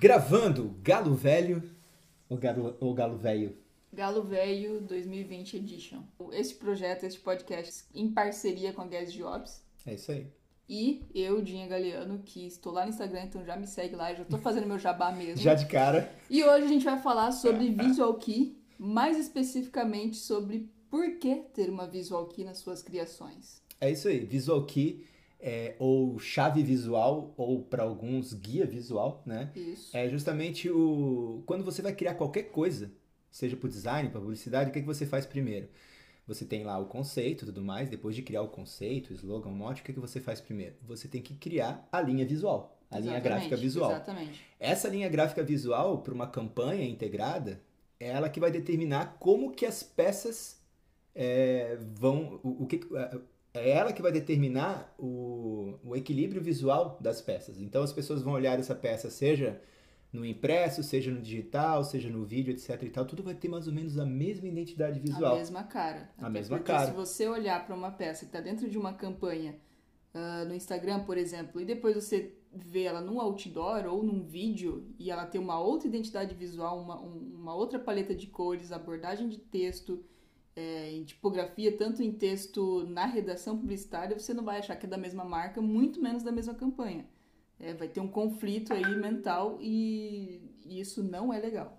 Gravando Galo Velho ou Galo, ou Galo Velho? Galo Velho 2020 Edition. Esse projeto, esse podcast, em parceria com a Guess Jobs. É isso aí. E eu, Dinha Galeano, que estou lá no Instagram, então já me segue lá, já tô fazendo meu jabá mesmo. Já de cara. E hoje a gente vai falar sobre Visual Key, mais especificamente sobre por que ter uma Visual Key nas suas criações. É isso aí. Visual Key é, ou chave visual, ou para alguns guia visual, né? Isso. É justamente o. Quando você vai criar qualquer coisa, seja para design, para publicidade, o que, que você faz primeiro? Você tem lá o conceito e tudo mais, depois de criar o conceito, o slogan, o mote, o que, que você faz primeiro? Você tem que criar a linha visual, a linha Exatamente, gráfica visual. Exatamente. Essa linha gráfica visual, para uma campanha integrada, é ela que vai determinar como que as peças é, vão. O, o que, é ela que vai determinar o, o equilíbrio visual das peças. Então as pessoas vão olhar essa peça, seja no impresso, seja no digital, seja no vídeo, etc e tal, tudo vai ter mais ou menos a mesma identidade visual. A mesma cara. A mesma porque cara. se você olhar para uma peça que está dentro de uma campanha ah, no Instagram, por exemplo, e depois você vê ela num outdoor ou num vídeo e ela tem uma outra identidade visual, uma, um- uma outra paleta de cores, abordagem de texto, é, em tipografia, tanto em texto na redação publicitária, você não vai achar que é da mesma marca, muito menos da mesma campanha. É, vai ter um conflito aí mental e, e isso não é legal.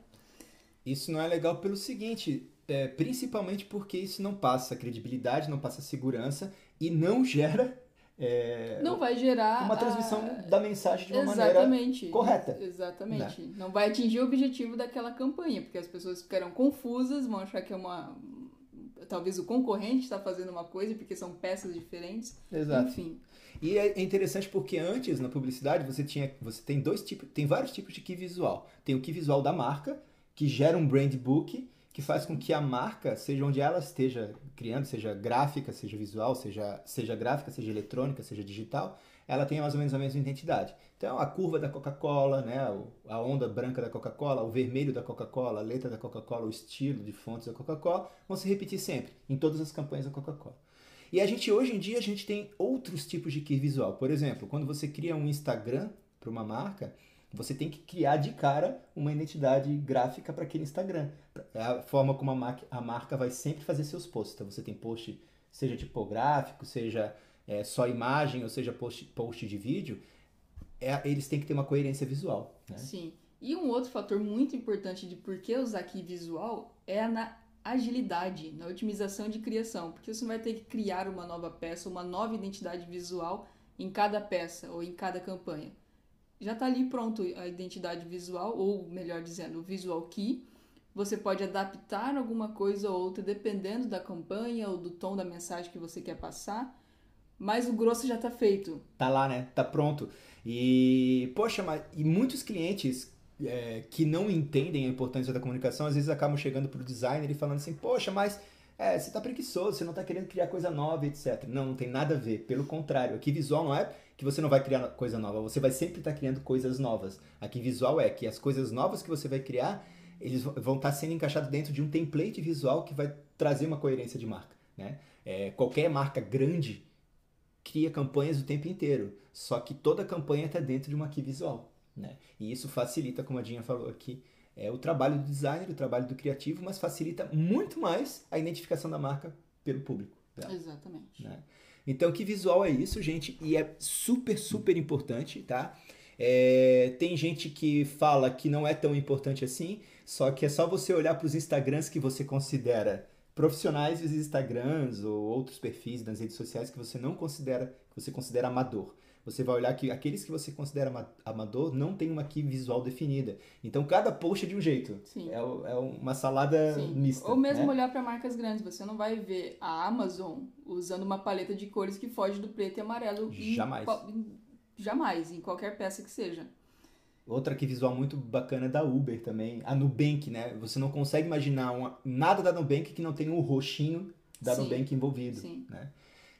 Isso não é legal pelo seguinte, é, principalmente porque isso não passa credibilidade, não passa segurança e não gera é, Não vai gerar uma a- transmissão da mensagem de uma maneira Exatamente. correta. né? Exatamente. Não vai atingir o objetivo daquela campanha, porque as pessoas ficarão confusas, vão achar que é uma. Talvez o concorrente está fazendo uma coisa, porque são peças diferentes. Exato. Enfim. E é interessante porque antes na publicidade você tinha, você tem dois tipos, tem vários tipos de key visual. Tem o key visual da marca que gera um brand book que faz com que a marca, seja onde ela esteja criando, seja gráfica, seja visual, seja seja gráfica, seja eletrônica, seja digital, ela tenha mais ou menos a mesma identidade. Então a curva da Coca-Cola, né, a onda branca da Coca-Cola, o vermelho da Coca-Cola, a letra da Coca-Cola, o estilo de fontes da Coca-Cola vão se repetir sempre em todas as campanhas da Coca-Cola. E a gente hoje em dia a gente tem outros tipos de key visual. Por exemplo, quando você cria um Instagram para uma marca, você tem que criar de cara uma identidade gráfica para aquele Instagram. É a forma como a marca vai sempre fazer seus posts. Então você tem post, seja tipográfico, seja é, só imagem, ou seja post, post de vídeo. É, eles têm que ter uma coerência visual. Né? Sim. E um outro fator muito importante de por que usar aqui visual é na agilidade, na otimização de criação. Porque você vai ter que criar uma nova peça, uma nova identidade visual em cada peça ou em cada campanha. Já está ali pronto a identidade visual, ou melhor dizendo, o visual key. Você pode adaptar alguma coisa ou outra dependendo da campanha ou do tom da mensagem que você quer passar, mas o grosso já está feito. Tá lá, né? Tá pronto. E, poxa, mas e muitos clientes é, que não entendem a importância da comunicação, às vezes acabam chegando pro designer e falando assim, poxa, mas é, você tá preguiçoso, você não tá querendo criar coisa nova, etc. Não, não tem nada a ver. Pelo contrário, aqui visual não é que você não vai criar coisa nova, você vai sempre estar criando coisas novas. Aqui visual é que as coisas novas que você vai criar, eles vão estar sendo encaixados dentro de um template visual que vai trazer uma coerência de marca, né? É, qualquer marca grande cria campanhas o tempo inteiro, só que toda campanha está dentro de uma key visual, né? E isso facilita, como a Dinha falou aqui, é o trabalho do designer, o trabalho do criativo, mas facilita muito mais a identificação da marca pelo público. dela Exatamente. né? Então, que visual é isso, gente? E é super, super importante, tá? É, tem gente que fala que não é tão importante assim, só que é só você olhar para os Instagrams que você considera profissionais e os Instagrams ou outros perfis nas redes sociais que você não considera, que você considera amador. Você vai olhar que aqueles que você considera ama- amador não tem uma key visual definida. Então, cada post é de um jeito. Sim. É, é uma salada Sim. mista. Ou mesmo né? olhar para marcas grandes. Você não vai ver a Amazon usando uma paleta de cores que foge do preto e amarelo. Jamais. em- jamais, em qualquer peça que seja. Outra que visual muito bacana é da Uber também. A Nubank, né? Você não consegue imaginar uma- nada da Nubank que não tenha um roxinho da Sim. Nubank envolvido. Sim. Né?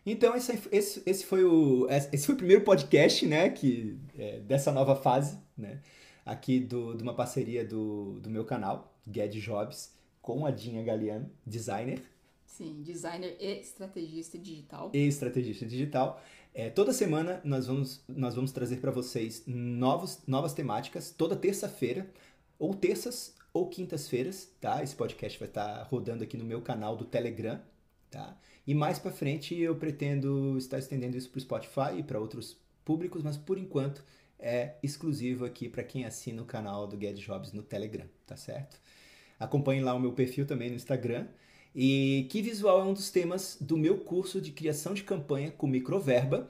Então, esse, esse, esse, foi o, esse foi o primeiro podcast né, que, é, dessa nova fase, né? Aqui do, de uma parceria do, do meu canal, Get Jobs, com a Dinha Galeano, designer. Sim, designer e estrategista digital. E estrategista digital. É, toda semana nós vamos, nós vamos trazer para vocês novos, novas temáticas, toda terça-feira, ou terças ou quintas-feiras, tá? Esse podcast vai estar tá rodando aqui no meu canal do Telegram, tá? E mais para frente eu pretendo estar estendendo isso para o Spotify e para outros públicos, mas por enquanto é exclusivo aqui para quem assina o canal do Get Jobs no Telegram, tá certo? Acompanhe lá o meu perfil também no Instagram. E que visual é um dos temas do meu curso de criação de campanha com microverba.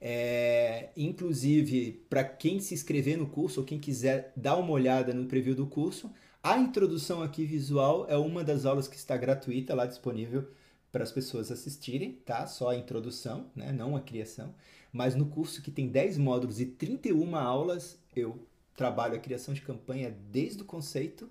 É, inclusive, para quem se inscrever no curso ou quem quiser dar uma olhada no preview do curso, a introdução aqui visual é uma das aulas que está gratuita lá disponível para as pessoas assistirem, tá? Só a introdução, né? não a criação. Mas no curso que tem 10 módulos e 31 aulas, eu trabalho a criação de campanha desde o conceito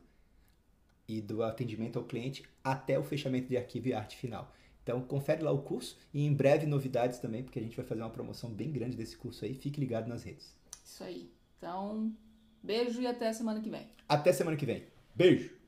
e do atendimento ao cliente até o fechamento de arquivo e arte final. Então, confere lá o curso e em breve novidades também, porque a gente vai fazer uma promoção bem grande desse curso aí. Fique ligado nas redes. Isso aí. Então, beijo e até semana que vem. Até semana que vem. Beijo!